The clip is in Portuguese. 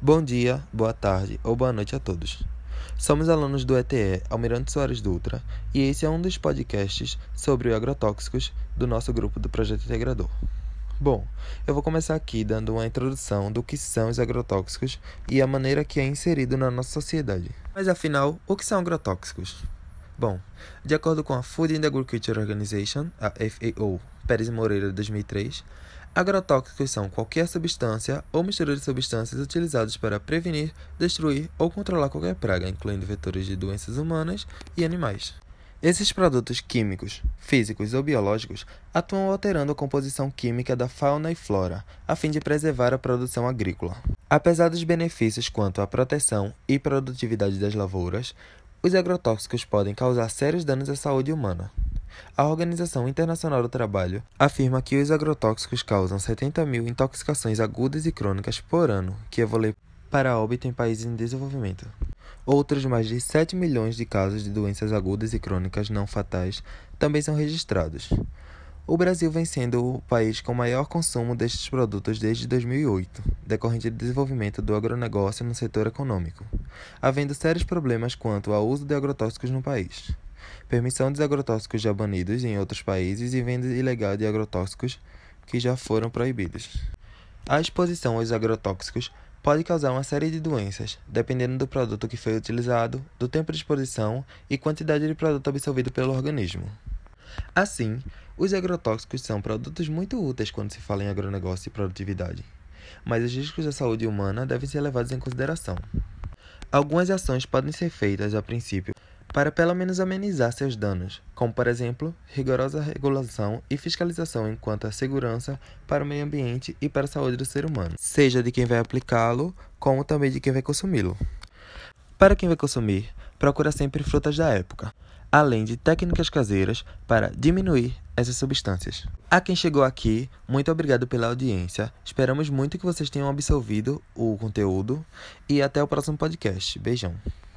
Bom dia, boa tarde ou boa noite a todos. Somos alunos do ETE Almirante Soares Dutra e esse é um dos podcasts sobre agrotóxicos do nosso grupo do Projeto Integrador. Bom, eu vou começar aqui dando uma introdução do que são os agrotóxicos e a maneira que é inserido na nossa sociedade. Mas afinal, o que são agrotóxicos? Bom, de acordo com a Food and Agriculture Organization, a FAO, Pérez Moreira 2003, Agrotóxicos são qualquer substância ou mistura de substâncias utilizadas para prevenir, destruir ou controlar qualquer praga, incluindo vetores de doenças humanas e animais. Esses produtos químicos, físicos ou biológicos atuam alterando a composição química da fauna e flora, a fim de preservar a produção agrícola. Apesar dos benefícios quanto à proteção e produtividade das lavouras, os agrotóxicos podem causar sérios danos à saúde humana. A Organização Internacional do Trabalho afirma que os agrotóxicos causam 70 mil intoxicações agudas e crônicas por ano, que evolui para óbito em países em desenvolvimento. Outros mais de 7 milhões de casos de doenças agudas e crônicas não fatais também são registrados. O Brasil vem sendo o país com maior consumo destes produtos desde 2008, decorrente do desenvolvimento do agronegócio no setor econômico, havendo sérios problemas quanto ao uso de agrotóxicos no país permissão dos agrotóxicos já banidos em outros países e venda ilegal de agrotóxicos que já foram proibidos. A exposição aos agrotóxicos pode causar uma série de doenças, dependendo do produto que foi utilizado, do tempo de exposição e quantidade de produto absorvido pelo organismo. Assim, os agrotóxicos são produtos muito úteis quando se fala em agronegócio e produtividade, mas os riscos à saúde humana devem ser levados em consideração. Algumas ações podem ser feitas a princípio para pelo menos amenizar seus danos, como por exemplo, rigorosa regulação e fiscalização enquanto à segurança para o meio ambiente e para a saúde do ser humano, seja de quem vai aplicá-lo, como também de quem vai consumi-lo. Para quem vai consumir, procura sempre frutas da época, além de técnicas caseiras para diminuir essas substâncias. A quem chegou aqui, muito obrigado pela audiência. Esperamos muito que vocês tenham absorvido o conteúdo e até o próximo podcast. Beijão.